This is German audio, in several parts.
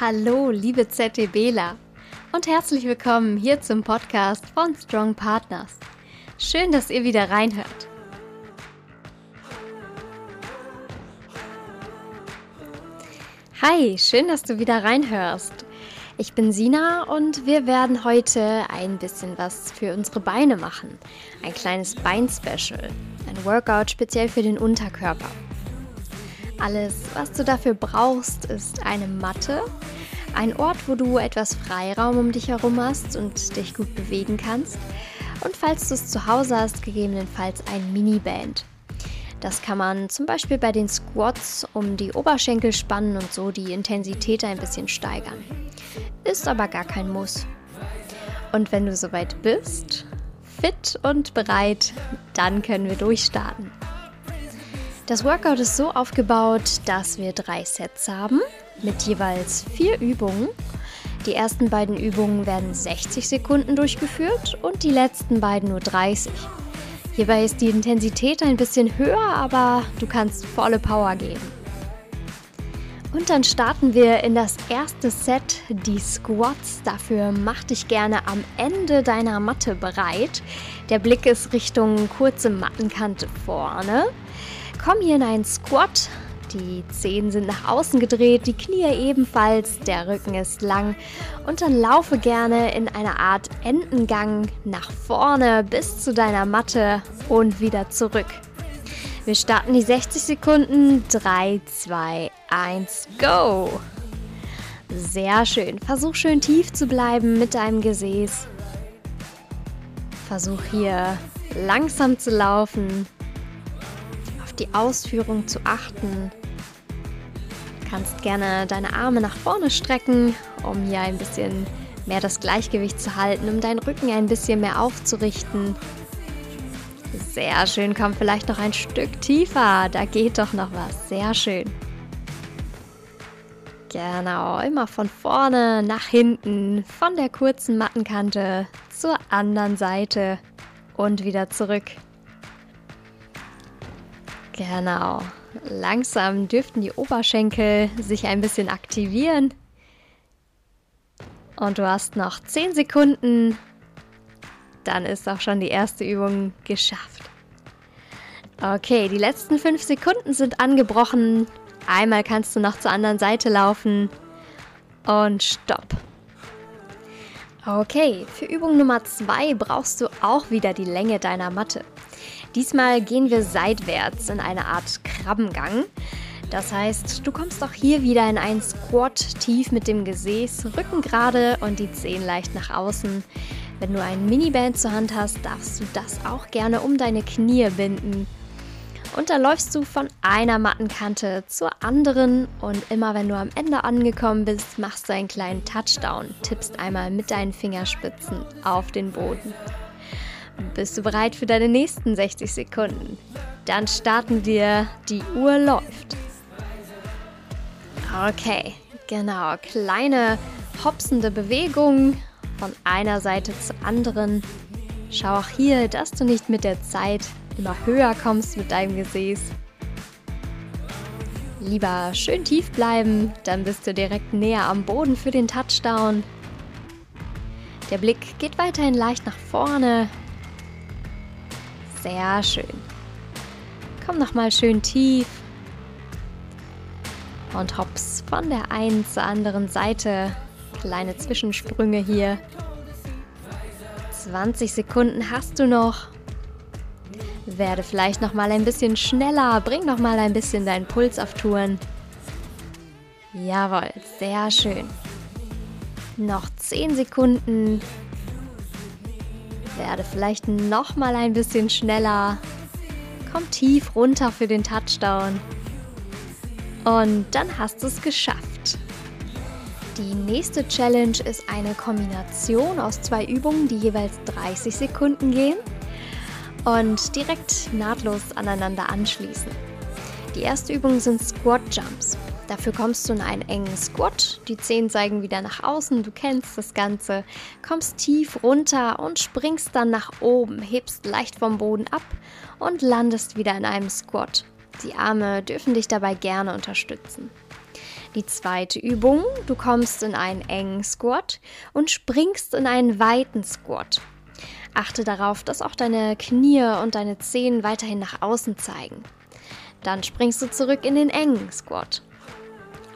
Hallo, liebe ZTBler und herzlich willkommen hier zum Podcast von Strong Partners. Schön, dass ihr wieder reinhört. Hi, schön, dass du wieder reinhörst. Ich bin Sina und wir werden heute ein bisschen was für unsere Beine machen. Ein kleines Bein-Special. Ein Workout speziell für den Unterkörper. Alles, was du dafür brauchst, ist eine Matte, ein Ort, wo du etwas Freiraum um dich herum hast und dich gut bewegen kannst. Und falls du es zu Hause hast, gegebenenfalls ein Miniband. Das kann man zum Beispiel bei den Squats um die Oberschenkel spannen und so die Intensität ein bisschen steigern. Ist aber gar kein Muss. Und wenn du soweit bist, fit und bereit, dann können wir durchstarten. Das Workout ist so aufgebaut, dass wir drei Sets haben mit jeweils vier Übungen. Die ersten beiden Übungen werden 60 Sekunden durchgeführt und die letzten beiden nur 30. Hierbei ist die Intensität ein bisschen höher, aber du kannst volle Power geben. Und dann starten wir in das erste Set, die Squats. Dafür mach dich gerne am Ende deiner Matte bereit. Der Blick ist Richtung kurze Mattenkante vorne. Komm hier in einen Squat. Die Zehen sind nach außen gedreht, die Knie ebenfalls, der Rücken ist lang und dann laufe gerne in einer Art Entengang nach vorne bis zu deiner Matte und wieder zurück. Wir starten die 60 Sekunden. 3, 2, 1, go! Sehr schön. Versuch schön tief zu bleiben mit deinem Gesäß. Versuch hier langsam zu laufen die Ausführung zu achten. Du kannst gerne deine Arme nach vorne strecken, um hier ein bisschen mehr das Gleichgewicht zu halten, um deinen Rücken ein bisschen mehr aufzurichten. Sehr schön, komm vielleicht noch ein Stück tiefer, da geht doch noch was. Sehr schön. Genau, immer von vorne nach hinten, von der kurzen Mattenkante zur anderen Seite und wieder zurück. Genau. Langsam dürften die Oberschenkel sich ein bisschen aktivieren. Und du hast noch 10 Sekunden. Dann ist auch schon die erste Übung geschafft. Okay, die letzten 5 Sekunden sind angebrochen. Einmal kannst du noch zur anderen Seite laufen. Und stopp. Okay, für Übung Nummer 2 brauchst du auch wieder die Länge deiner Matte. Diesmal gehen wir seitwärts in eine Art Krabbengang. Das heißt, du kommst auch hier wieder in einen Squat tief mit dem Gesäß, Rücken gerade und die Zehen leicht nach außen. Wenn du ein Miniband zur Hand hast, darfst du das auch gerne um deine Knie binden. Und dann läufst du von einer Mattenkante zur anderen und immer wenn du am Ende angekommen bist, machst du einen kleinen Touchdown, tippst einmal mit deinen Fingerspitzen auf den Boden. Bist du bereit für deine nächsten 60 Sekunden? Dann starten wir. Die Uhr läuft. Okay, genau. Kleine hopsende Bewegung von einer Seite zur anderen. Schau auch hier, dass du nicht mit der Zeit immer höher kommst mit deinem Gesäß. Lieber schön tief bleiben, dann bist du direkt näher am Boden für den Touchdown. Der Blick geht weiterhin leicht nach vorne, sehr schön. Komm nochmal schön tief. Und hops von der einen zur anderen Seite. Kleine Zwischensprünge hier. 20 Sekunden hast du noch. Werde vielleicht noch mal ein bisschen schneller, bring noch mal ein bisschen deinen Puls auf Touren. Jawohl, sehr schön. Noch 10 Sekunden werde vielleicht noch mal ein bisschen schneller. Komm tief runter für den Touchdown. Und dann hast du es geschafft. Die nächste Challenge ist eine Kombination aus zwei Übungen, die jeweils 30 Sekunden gehen und direkt nahtlos aneinander anschließen. Die erste Übung sind Squat Jumps. Dafür kommst du in einen engen Squat. Die Zehen zeigen wieder nach außen. Du kennst das Ganze. Kommst tief runter und springst dann nach oben. Hebst leicht vom Boden ab und landest wieder in einem Squat. Die Arme dürfen dich dabei gerne unterstützen. Die zweite Übung, du kommst in einen engen Squat und springst in einen weiten Squat. Achte darauf, dass auch deine Knie und deine Zehen weiterhin nach außen zeigen. Dann springst du zurück in den engen Squat.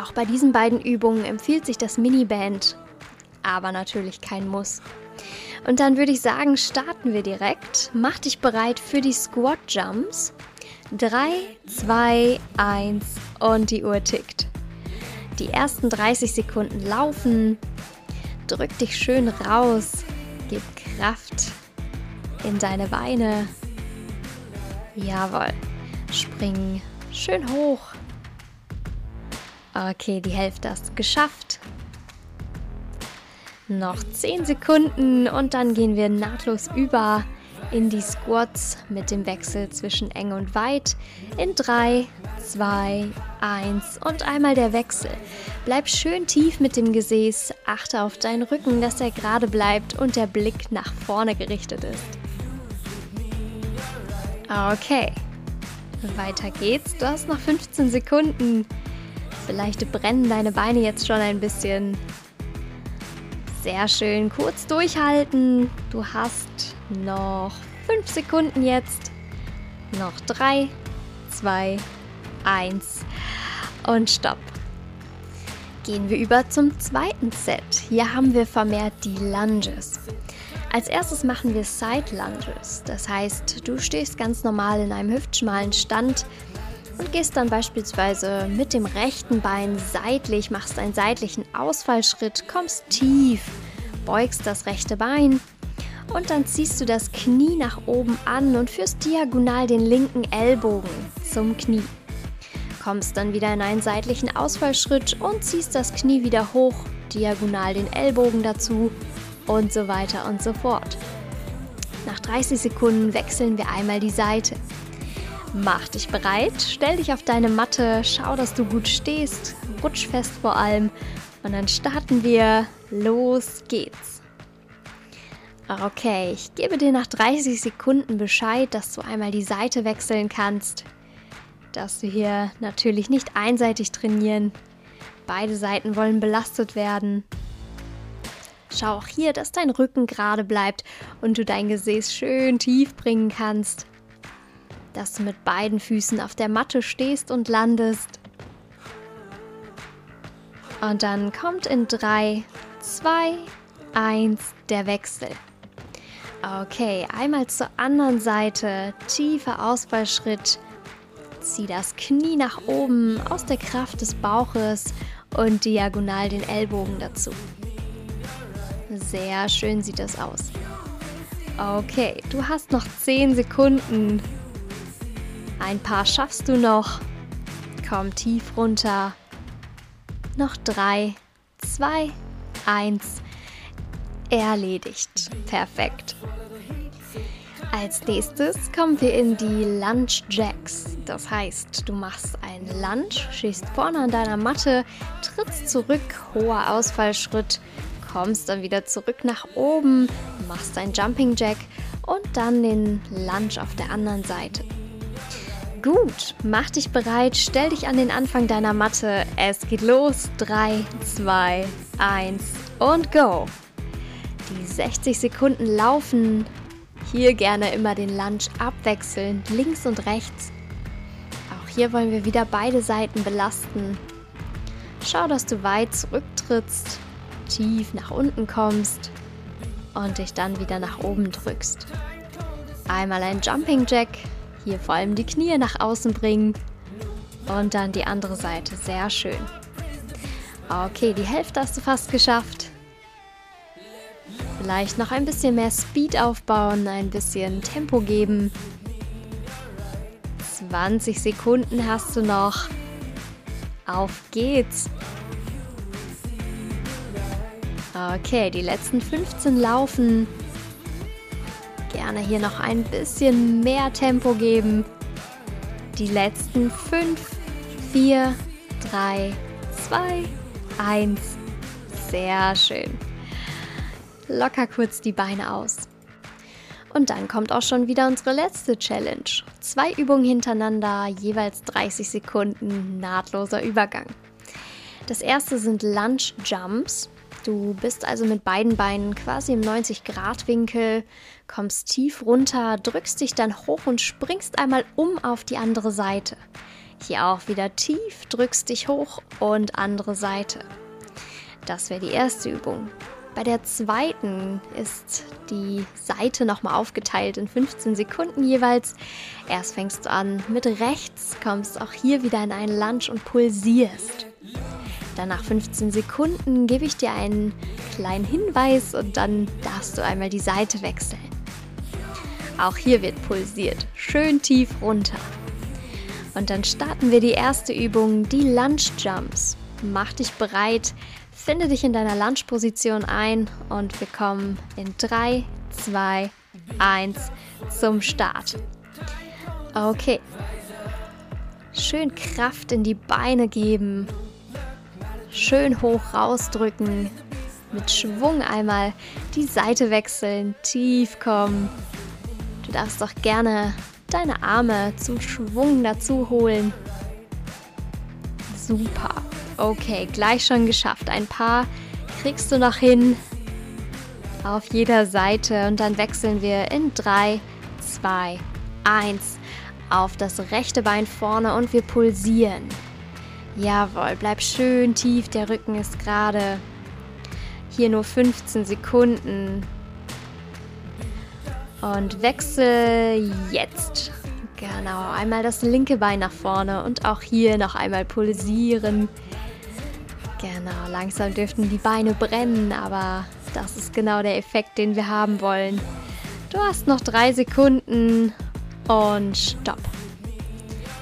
Auch bei diesen beiden Übungen empfiehlt sich das Miniband, aber natürlich kein Muss. Und dann würde ich sagen, starten wir direkt. Mach dich bereit für die Squat Jumps. 3, 2, 1 und die Uhr tickt. Die ersten 30 Sekunden laufen. Drück dich schön raus. Gib Kraft in deine Beine. Jawohl. Spring schön hoch. Okay, die Hälfte hast du geschafft. Noch 10 Sekunden und dann gehen wir nahtlos über in die Squats mit dem Wechsel zwischen eng und weit. In 3, 2, 1 und einmal der Wechsel. Bleib schön tief mit dem Gesäß, achte auf deinen Rücken, dass er gerade bleibt und der Blick nach vorne gerichtet ist. Okay, weiter geht's. Du hast noch 15 Sekunden. Vielleicht brennen deine Beine jetzt schon ein bisschen. Sehr schön. Kurz durchhalten. Du hast noch 5 Sekunden jetzt. Noch 3, 2, 1 und stopp. Gehen wir über zum zweiten Set. Hier haben wir vermehrt die Lunges. Als erstes machen wir Side Lunges. Das heißt, du stehst ganz normal in einem hüftschmalen Stand und gehst dann beispielsweise mit dem rechten Bein seitlich, machst einen seitlichen Ausfallschritt, kommst tief, beugst das rechte Bein und dann ziehst du das Knie nach oben an und führst diagonal den linken Ellbogen zum Knie. Kommst dann wieder in einen seitlichen Ausfallschritt und ziehst das Knie wieder hoch, diagonal den Ellbogen dazu und so weiter und so fort. Nach 30 Sekunden wechseln wir einmal die Seite. Mach dich bereit, stell dich auf deine Matte, schau, dass du gut stehst, rutsch fest vor allem und dann starten wir. Los geht's. Okay, ich gebe dir nach 30 Sekunden Bescheid, dass du einmal die Seite wechseln kannst. Dass wir hier natürlich nicht einseitig trainieren. Beide Seiten wollen belastet werden. Schau auch hier, dass dein Rücken gerade bleibt und du dein Gesäß schön tief bringen kannst. Dass du mit beiden Füßen auf der Matte stehst und landest. Und dann kommt in 3, 2, 1 der Wechsel. Okay, einmal zur anderen Seite, tiefer Ausfallschritt. Zieh das Knie nach oben aus der Kraft des Bauches und diagonal den Ellbogen dazu. Sehr schön sieht das aus. Okay, du hast noch 10 Sekunden. Ein paar schaffst du noch. Komm tief runter. Noch 3, 2, 1. Erledigt. Perfekt. Als nächstes kommen wir in die Lunge Jacks. Das heißt, du machst einen Lunge, stehst vorne an deiner Matte, trittst zurück, hoher Ausfallschritt, kommst dann wieder zurück nach oben, machst dein Jumping Jack und dann den Lunge auf der anderen Seite. Gut, mach dich bereit, stell dich an den Anfang deiner Matte. Es geht los. 3, 2, 1 und go. Die 60 Sekunden laufen. Hier gerne immer den Lunge abwechselnd, links und rechts. Auch hier wollen wir wieder beide Seiten belasten. Schau, dass du weit zurücktrittst tief nach unten kommst und dich dann wieder nach oben drückst. Einmal ein Jumping Jack, hier vor allem die Knie nach außen bringen und dann die andere Seite, sehr schön. Okay, die Hälfte hast du fast geschafft. Vielleicht noch ein bisschen mehr Speed aufbauen, ein bisschen Tempo geben. 20 Sekunden hast du noch. Auf geht's! Okay, die letzten 15 laufen. Gerne hier noch ein bisschen mehr Tempo geben. Die letzten 5, 4, 3, 2, 1. Sehr schön. Locker kurz die Beine aus. Und dann kommt auch schon wieder unsere letzte Challenge. Zwei Übungen hintereinander, jeweils 30 Sekunden, nahtloser Übergang. Das erste sind Lunge Jumps. Du bist also mit beiden Beinen quasi im 90-Grad-Winkel, kommst tief runter, drückst dich dann hoch und springst einmal um auf die andere Seite. Hier auch wieder tief, drückst dich hoch und andere Seite. Das wäre die erste Übung. Bei der zweiten ist die Seite nochmal aufgeteilt in 15 Sekunden jeweils. Erst fängst du an mit rechts, kommst auch hier wieder in einen Lunge und pulsierst. Dann nach 15 Sekunden gebe ich dir einen kleinen Hinweis und dann darfst du einmal die Seite wechseln. Auch hier wird pulsiert, schön tief runter. Und dann starten wir die erste Übung, die Lunge Jumps. Mach dich bereit, finde dich in deiner Lunge-Position ein und wir kommen in 3, 2, 1 zum Start. Okay. Schön Kraft in die Beine geben, Schön hoch rausdrücken. Mit Schwung einmal die Seite wechseln, tief kommen. Du darfst auch gerne deine Arme zum Schwung dazu holen. Super. Okay, gleich schon geschafft. Ein paar kriegst du noch hin auf jeder Seite und dann wechseln wir in 3, 2, 1 auf das rechte Bein vorne und wir pulsieren. Jawohl, bleib schön tief, der Rücken ist gerade. Hier nur 15 Sekunden. Und wechsel jetzt. Genau, einmal das linke Bein nach vorne und auch hier noch einmal pulsieren. Genau, langsam dürften die Beine brennen, aber das ist genau der Effekt, den wir haben wollen. Du hast noch drei Sekunden und stopp.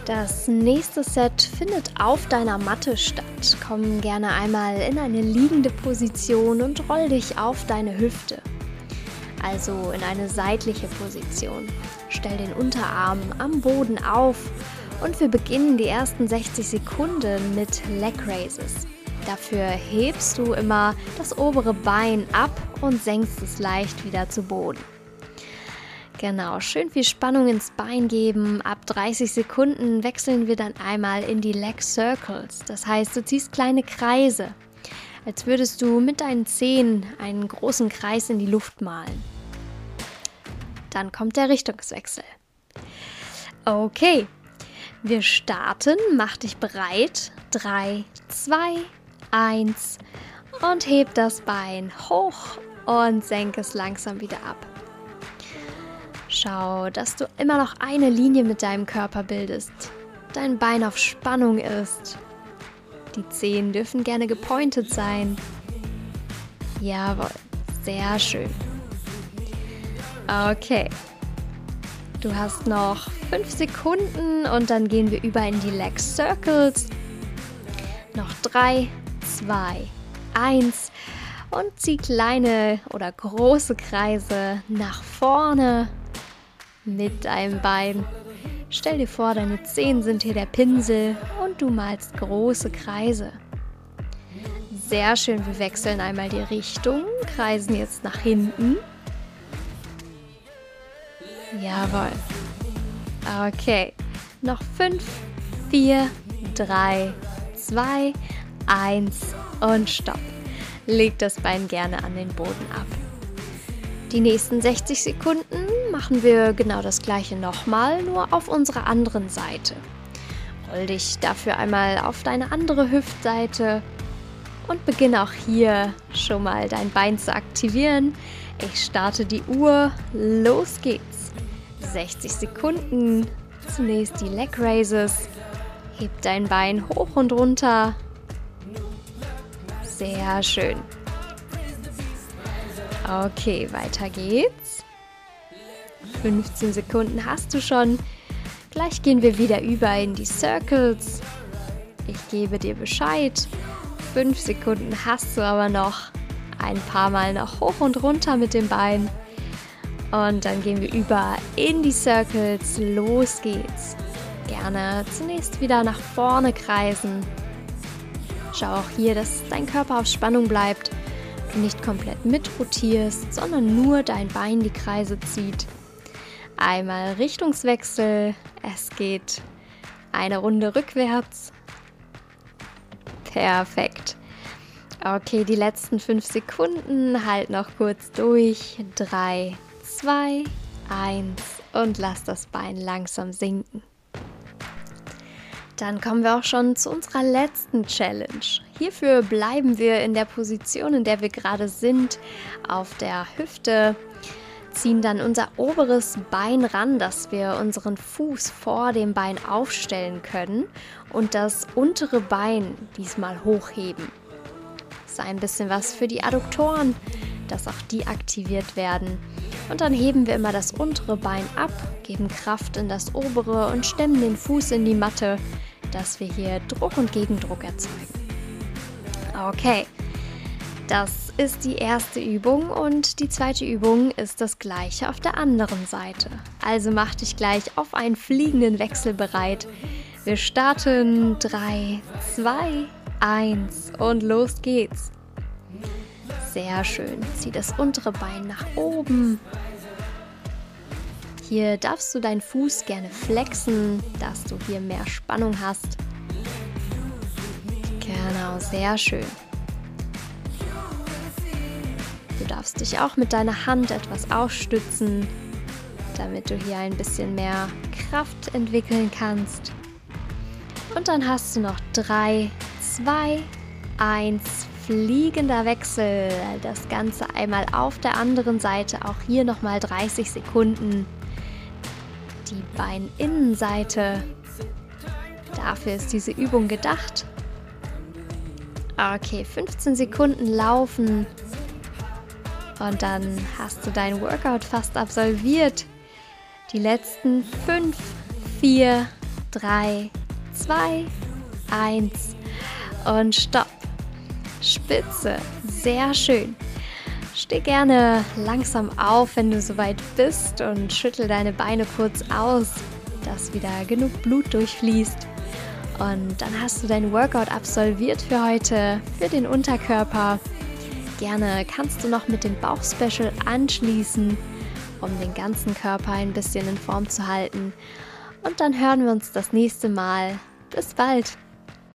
Das nächste Set findet auf deiner Matte statt. Komm gerne einmal in eine liegende Position und roll dich auf deine Hüfte. Also in eine seitliche Position. Stell den Unterarm am Boden auf und wir beginnen die ersten 60 Sekunden mit Leg Raises. Dafür hebst du immer das obere Bein ab und senkst es leicht wieder zu Boden. Genau, schön viel Spannung ins Bein geben. Ab 30 Sekunden wechseln wir dann einmal in die Leg Circles. Das heißt, du ziehst kleine Kreise, als würdest du mit deinen Zehen einen großen Kreis in die Luft malen. Dann kommt der Richtungswechsel. Okay, wir starten. Mach dich bereit. 3, 2, 1 und heb das Bein hoch und senk es langsam wieder ab. Schau, dass du immer noch eine Linie mit deinem Körper bildest. Dein Bein auf Spannung ist. Die Zehen dürfen gerne gepointet sein. Jawohl, sehr schön. Okay. Du hast noch 5 Sekunden und dann gehen wir über in die Leg Circles. Noch 3, 2, 1 und zieh kleine oder große Kreise nach vorne mit deinem Bein. Stell dir vor, deine Zehen sind hier der Pinsel und du malst große Kreise. Sehr schön, wir wechseln einmal die Richtung, kreisen jetzt nach hinten. Jawohl. Okay, noch 5, 4, 3, 2, 1 und stopp. Leg das Bein gerne an den Boden ab. Die nächsten 60 Sekunden machen wir genau das gleiche nochmal, nur auf unserer anderen Seite. Roll dich dafür einmal auf deine andere Hüftseite und beginne auch hier schon mal dein Bein zu aktivieren. Ich starte die Uhr. Los geht's. 60 Sekunden. Zunächst die Leg Raises. Heb dein Bein hoch und runter. Sehr schön. Okay, weiter geht's. 15 Sekunden hast du schon. Gleich gehen wir wieder über in die Circles. Ich gebe dir Bescheid. 5 Sekunden hast du aber noch. Ein paar Mal noch hoch und runter mit dem Bein. Und dann gehen wir über in die Circles. Los geht's. Gerne zunächst wieder nach vorne kreisen. Schau auch hier, dass dein Körper auf Spannung bleibt nicht komplett mitrotierst, sondern nur dein Bein die Kreise zieht. Einmal Richtungswechsel, es geht eine Runde rückwärts. Perfekt. Okay, die letzten fünf Sekunden. Halt noch kurz durch. Drei, zwei, eins und lass das Bein langsam sinken. Dann kommen wir auch schon zu unserer letzten Challenge. Hierfür bleiben wir in der Position, in der wir gerade sind, auf der Hüfte, ziehen dann unser oberes Bein ran, dass wir unseren Fuß vor dem Bein aufstellen können und das untere Bein diesmal hochheben. Das ist ein bisschen was für die Adduktoren, dass auch die aktiviert werden. Und dann heben wir immer das untere Bein ab, geben Kraft in das obere und stemmen den Fuß in die Matte, dass wir hier Druck und Gegendruck erzeugen. Okay, das ist die erste Übung und die zweite Übung ist das gleiche auf der anderen Seite. Also mach dich gleich auf einen fliegenden Wechsel bereit. Wir starten 3, 2, 1 und los geht's. Sehr schön. Zieh das untere Bein nach oben. Hier darfst du deinen Fuß gerne flexen, dass du hier mehr Spannung hast. Genau, sehr schön. Darfst dich auch mit deiner Hand etwas aufstützen, damit du hier ein bisschen mehr Kraft entwickeln kannst. Und dann hast du noch 3, 2, 1, fliegender Wechsel. Das Ganze einmal auf der anderen Seite, auch hier nochmal 30 Sekunden. Die Beininnenseite. Dafür ist diese Übung gedacht. Okay, 15 Sekunden laufen. Und dann hast du dein Workout fast absolviert. Die letzten 5, 4, 3, 2, 1 und stopp. Spitze, sehr schön. Steh gerne langsam auf, wenn du soweit bist und schüttel deine Beine kurz aus, dass wieder genug Blut durchfließt. Und dann hast du dein Workout absolviert für heute, für den Unterkörper. Gerne kannst du noch mit dem Bauchspecial anschließen, um den ganzen Körper ein bisschen in Form zu halten. Und dann hören wir uns das nächste Mal. Bis bald!